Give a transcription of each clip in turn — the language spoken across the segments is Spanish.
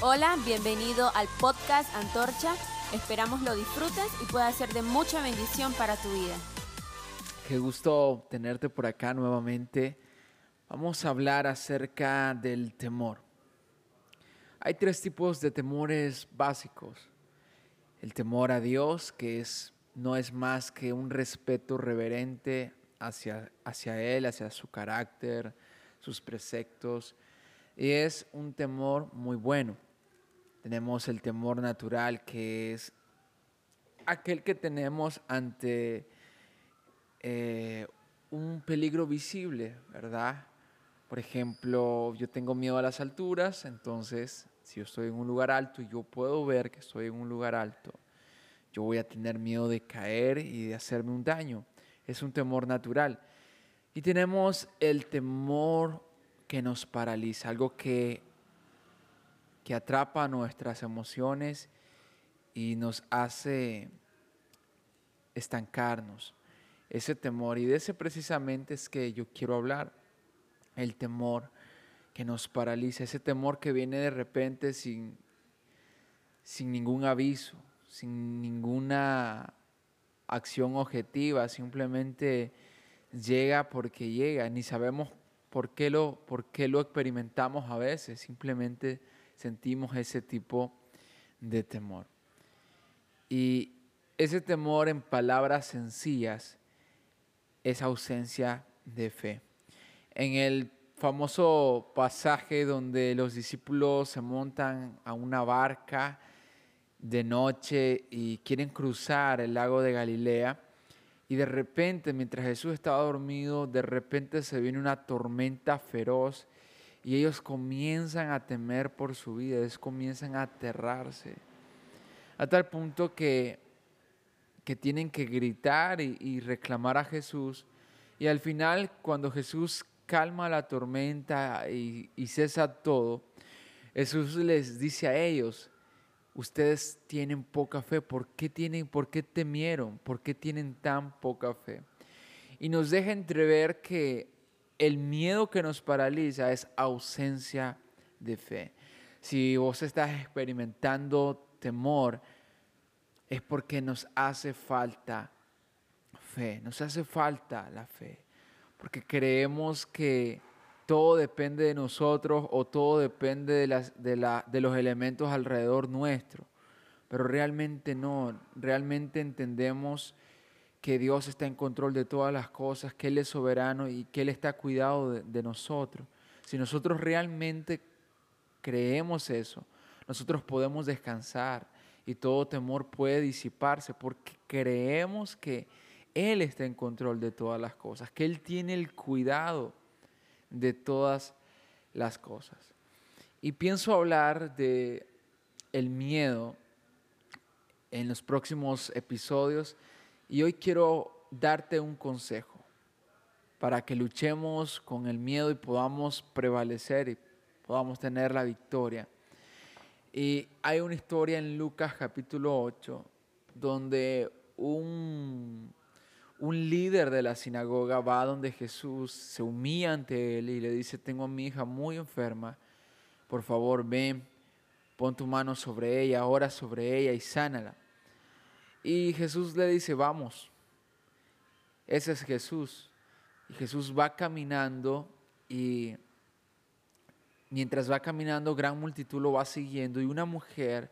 Hola, bienvenido al podcast Antorcha. Esperamos lo disfrutes y pueda ser de mucha bendición para tu vida. Qué gusto tenerte por acá nuevamente. Vamos a hablar acerca del temor. Hay tres tipos de temores básicos. El temor a Dios, que es, no es más que un respeto reverente hacia, hacia Él, hacia su carácter, sus preceptos. Y es un temor muy bueno. Tenemos el temor natural, que es aquel que tenemos ante eh, un peligro visible, ¿verdad? Por ejemplo, yo tengo miedo a las alturas, entonces si yo estoy en un lugar alto y yo puedo ver que estoy en un lugar alto, yo voy a tener miedo de caer y de hacerme un daño. Es un temor natural. Y tenemos el temor que nos paraliza, algo que que atrapa nuestras emociones y nos hace estancarnos. Ese temor, y de ese precisamente es que yo quiero hablar, el temor que nos paraliza, ese temor que viene de repente sin, sin ningún aviso, sin ninguna acción objetiva, simplemente llega porque llega, ni sabemos por qué lo, por qué lo experimentamos a veces, simplemente sentimos ese tipo de temor. Y ese temor en palabras sencillas es ausencia de fe. En el famoso pasaje donde los discípulos se montan a una barca de noche y quieren cruzar el lago de Galilea, y de repente, mientras Jesús estaba dormido, de repente se viene una tormenta feroz y ellos comienzan a temer por su vida, ellos comienzan a aterrarse, a tal punto que, que tienen que gritar y, reclamar a Jesús. Y al final, cuando Jesús calma la tormenta y, y cesa todo, Jesús les dice a ellos, ustedes tienen poca fe, ¿por qué tienen, por qué temieron? ¿Por qué tienen tan poca fe? Y nos deja entrever que el miedo que nos paraliza es ausencia de fe. Si vos estás experimentando temor, es porque nos hace falta fe, nos hace falta la fe, porque creemos que todo depende de nosotros o todo depende de, de los elementos alrededor nuestro, pero realmente no, realmente entendemos que Dios está en control de todas las cosas, que Él es soberano y que Él está cuidado de, nosotros. Si nosotros realmente creemos eso, nosotros podemos descansar y todo temor puede disiparse porque creemos que Él está en control de todas las cosas, que Él tiene el cuidado de todas las cosas. Y pienso hablar de el miedo en los próximos episodios y hoy quiero darte un consejo para que luchemos con el miedo y podamos prevalecer y podamos tener la victoria. Y hay una historia en Lucas capítulo 8 donde un, un líder de la sinagoga va donde Jesús, se humilla ante él y le dice, tengo a mi hija muy enferma, por favor ven, pon tu mano sobre ella, ora sobre ella y sánala. Y Jesús le dice, vamos, ese es Jesús. Y Jesús va caminando y mientras va caminando, gran multitud lo va siguiendo y una mujer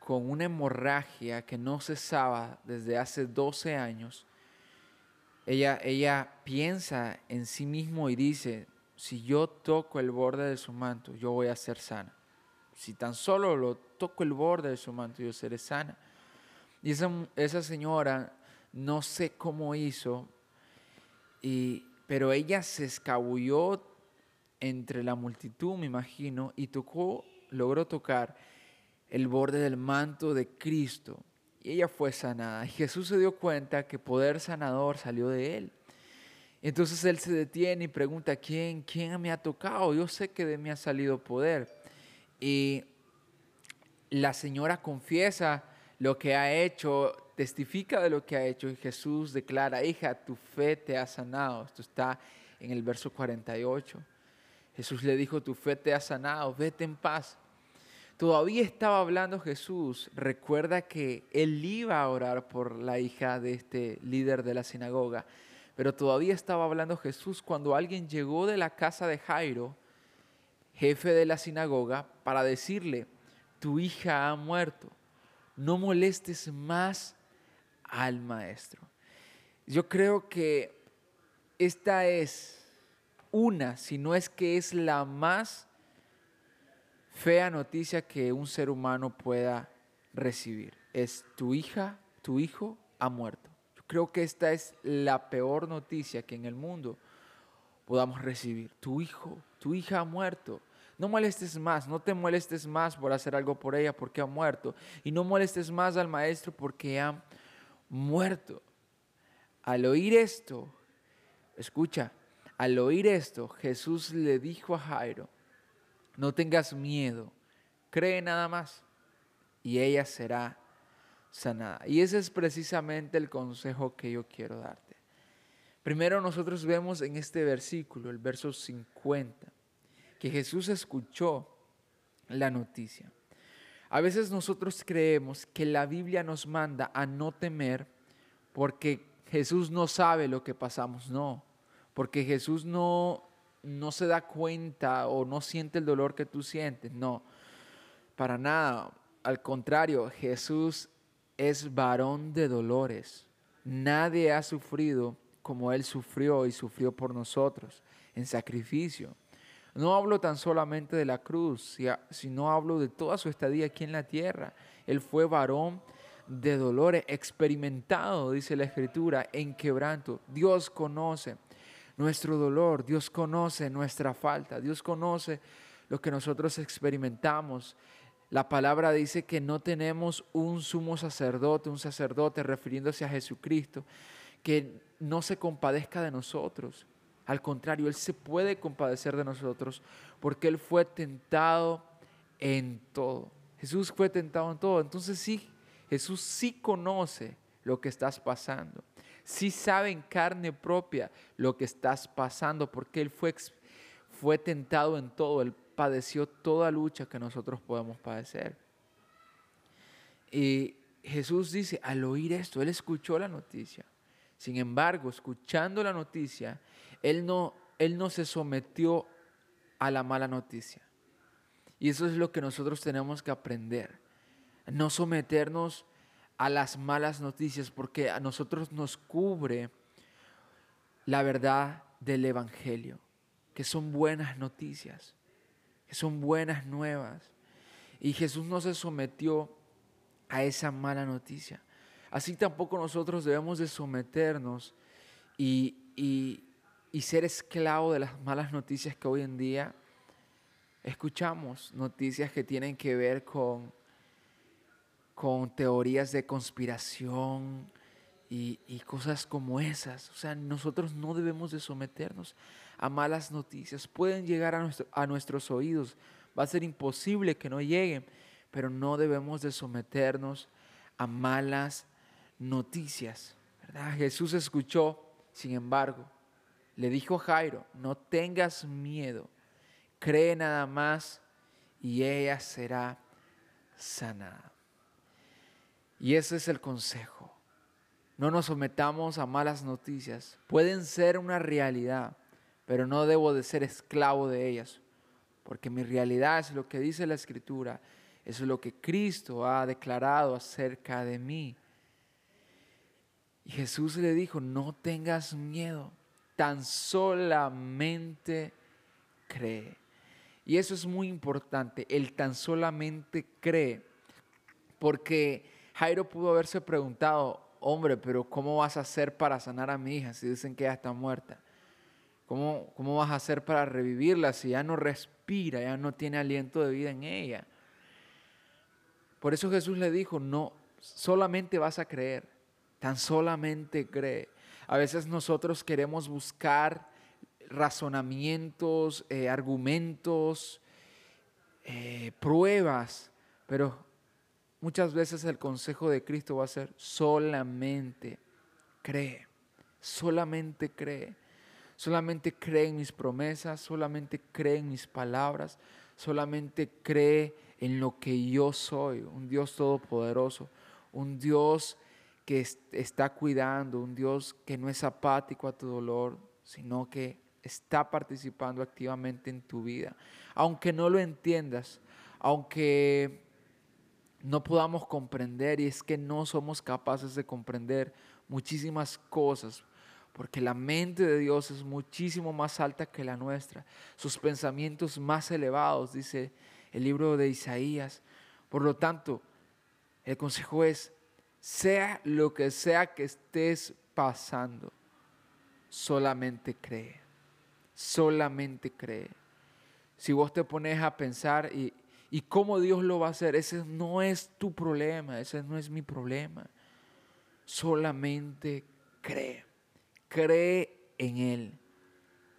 con una hemorragia que no cesaba desde hace 12 años, ella, ella piensa en sí mismo y dice, si yo toco el borde de su manto, yo voy a ser sana. Si tan solo lo toco el borde de su manto, yo seré sana. Y esa, señora, no sé cómo hizo, y, pero ella se escabulló entre la multitud, me imagino, y tocó, logró tocar el borde del manto de Cristo. Y ella fue sanada. Y Jesús se dio cuenta que poder sanador salió de él. Entonces él se detiene y pregunta, ¿quién, quién me ha tocado? Yo sé que de mí ha salido poder. Y la señora confiesa lo que ha hecho, testifica de lo que ha hecho y Jesús declara, hija, tu fe te ha sanado. Esto está en el verso 48. Jesús le dijo, tu fe te ha sanado, vete en paz. todavía estaba hablando Jesús, recuerda que él iba a orar por la hija de este líder de la sinagoga, pero todavía estaba hablando Jesús cuando alguien llegó de la casa de Jairo, jefe de la sinagoga, para decirle, tu hija ha muerto, no molestes más al maestro. Yo creo que esta es una, si no es que es la más fea noticia que un ser humano pueda recibir. Es tu hija, tu hijo ha muerto. Yo creo que esta es la peor noticia que en el mundo podamos recibir. Tu hijo, tu hija ha muerto. No molestes más, no te molestes más por hacer algo por ella porque ha muerto. Y no molestes más al maestro porque ha muerto. Al oír esto, escucha, al oír esto, Jesús le dijo a Jairo, no tengas miedo, cree nada más y ella será sanada. Y ese es precisamente el consejo que yo quiero darte. Primero nosotros vemos en este versículo, el verso 50, que Jesús escuchó la noticia. A veces nosotros creemos que la Biblia nos manda a no temer porque Jesús no sabe lo que pasamos, no, porque Jesús no no se da cuenta o no siente el dolor que tú sientes. No, para nada. Al contrario, Jesús es varón de dolores. Nadie ha sufrido como Él sufrió y sufrió por nosotros en sacrificio. No hablo tan solamente de la cruz, sino hablo de toda su estadía aquí en la tierra. Él fue varón de dolores, experimentado, dice la Escritura, en quebranto. Dios conoce nuestro dolor, Dios conoce nuestra falta, Dios conoce lo que nosotros experimentamos. La palabra dice que no tenemos un sumo sacerdote, un sacerdote refiriéndose a Jesucristo, que no se compadezca de nosotros. Al contrario, Él se puede compadecer de nosotros porque Él fue tentado en todo. Jesús fue tentado en todo. Entonces sí, Jesús sí conoce lo que estás pasando sí sabe en carne propia lo que estás pasando, porque Él fue, fue tentado en todo, Él padeció toda lucha que nosotros podemos padecer. Y Jesús dice, al oír esto, Él escuchó la noticia. Sin embargo, escuchando la noticia, Él no, él no se sometió a la mala noticia. Y eso es lo que nosotros tenemos que aprender. No someternos a las malas noticias porque a nosotros nos cubre la verdad del Evangelio, que son buenas noticias, que son buenas nuevas. Y Jesús no se sometió a esa mala noticia. Así tampoco nosotros debemos de someternos y, y, y ser esclavo de las malas noticias que hoy en día escuchamos, noticias que tienen que ver con con teorías de conspiración y, cosas como esas. O sea, nosotros no debemos de someternos a malas noticias. Pueden llegar a, a nuestros oídos. Va a ser imposible que no lleguen, pero no debemos de someternos a malas noticias. ¿verdad? Jesús escuchó, sin embargo, le dijo Jairo, no tengas miedo, cree nada más y ella será sanada. Y ese es el consejo. No nos sometamos a malas noticias. Pueden ser una realidad, pero no debo de ser esclavo de ellas, porque mi realidad es lo que dice la Escritura, es lo que Cristo ha declarado acerca de mí. Y Jesús le dijo, no tengas miedo, tan solamente cree. Y eso es muy importante, el tan solamente cree, porque Jairo pudo haberse preguntado, hombre, pero ¿cómo vas a hacer para sanar a mi hija si dicen que ella está muerta? ¿Cómo, ¿Cómo vas a hacer para revivirla si ya no respira, ya no tiene aliento de vida en ella? Por eso Jesús le dijo, no, solamente vas a creer, tan solamente cree. A veces nosotros queremos buscar razonamientos, eh, argumentos, eh, pruebas, pero Muchas veces el consejo de Cristo va a ser solamente cree, solamente cree, solamente cree en mis promesas, solamente cree en mis palabras, solamente cree en lo que yo soy, un Dios todopoderoso, un Dios que está cuidando, un Dios que no es apático a tu dolor, sino que está participando activamente en tu vida. Aunque no lo entiendas, aunque no podamos comprender, y es que no somos capaces de comprender muchísimas cosas, porque la mente de Dios es muchísimo más alta que la nuestra, sus pensamientos más elevados, dice el libro de Isaías. Por lo tanto, el consejo es, sea lo que sea que estés pasando, solamente cree, solamente cree. Si vos te pones a pensar y, y cómo Dios lo va a hacer, ese no es tu problema, ese no es mi problema. Solamente cree, cree en Él,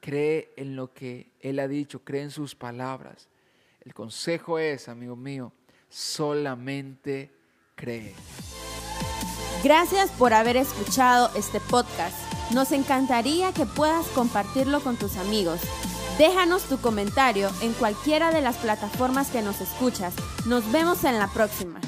cree en lo que Él ha dicho, cree en sus palabras. El consejo es, amigo mío, solamente cree. Gracias por haber escuchado este podcast. Nos encantaría que puedas compartirlo con tus amigos. Déjanos tu comentario en cualquiera de las plataformas que nos escuchas. Nos vemos en la próxima.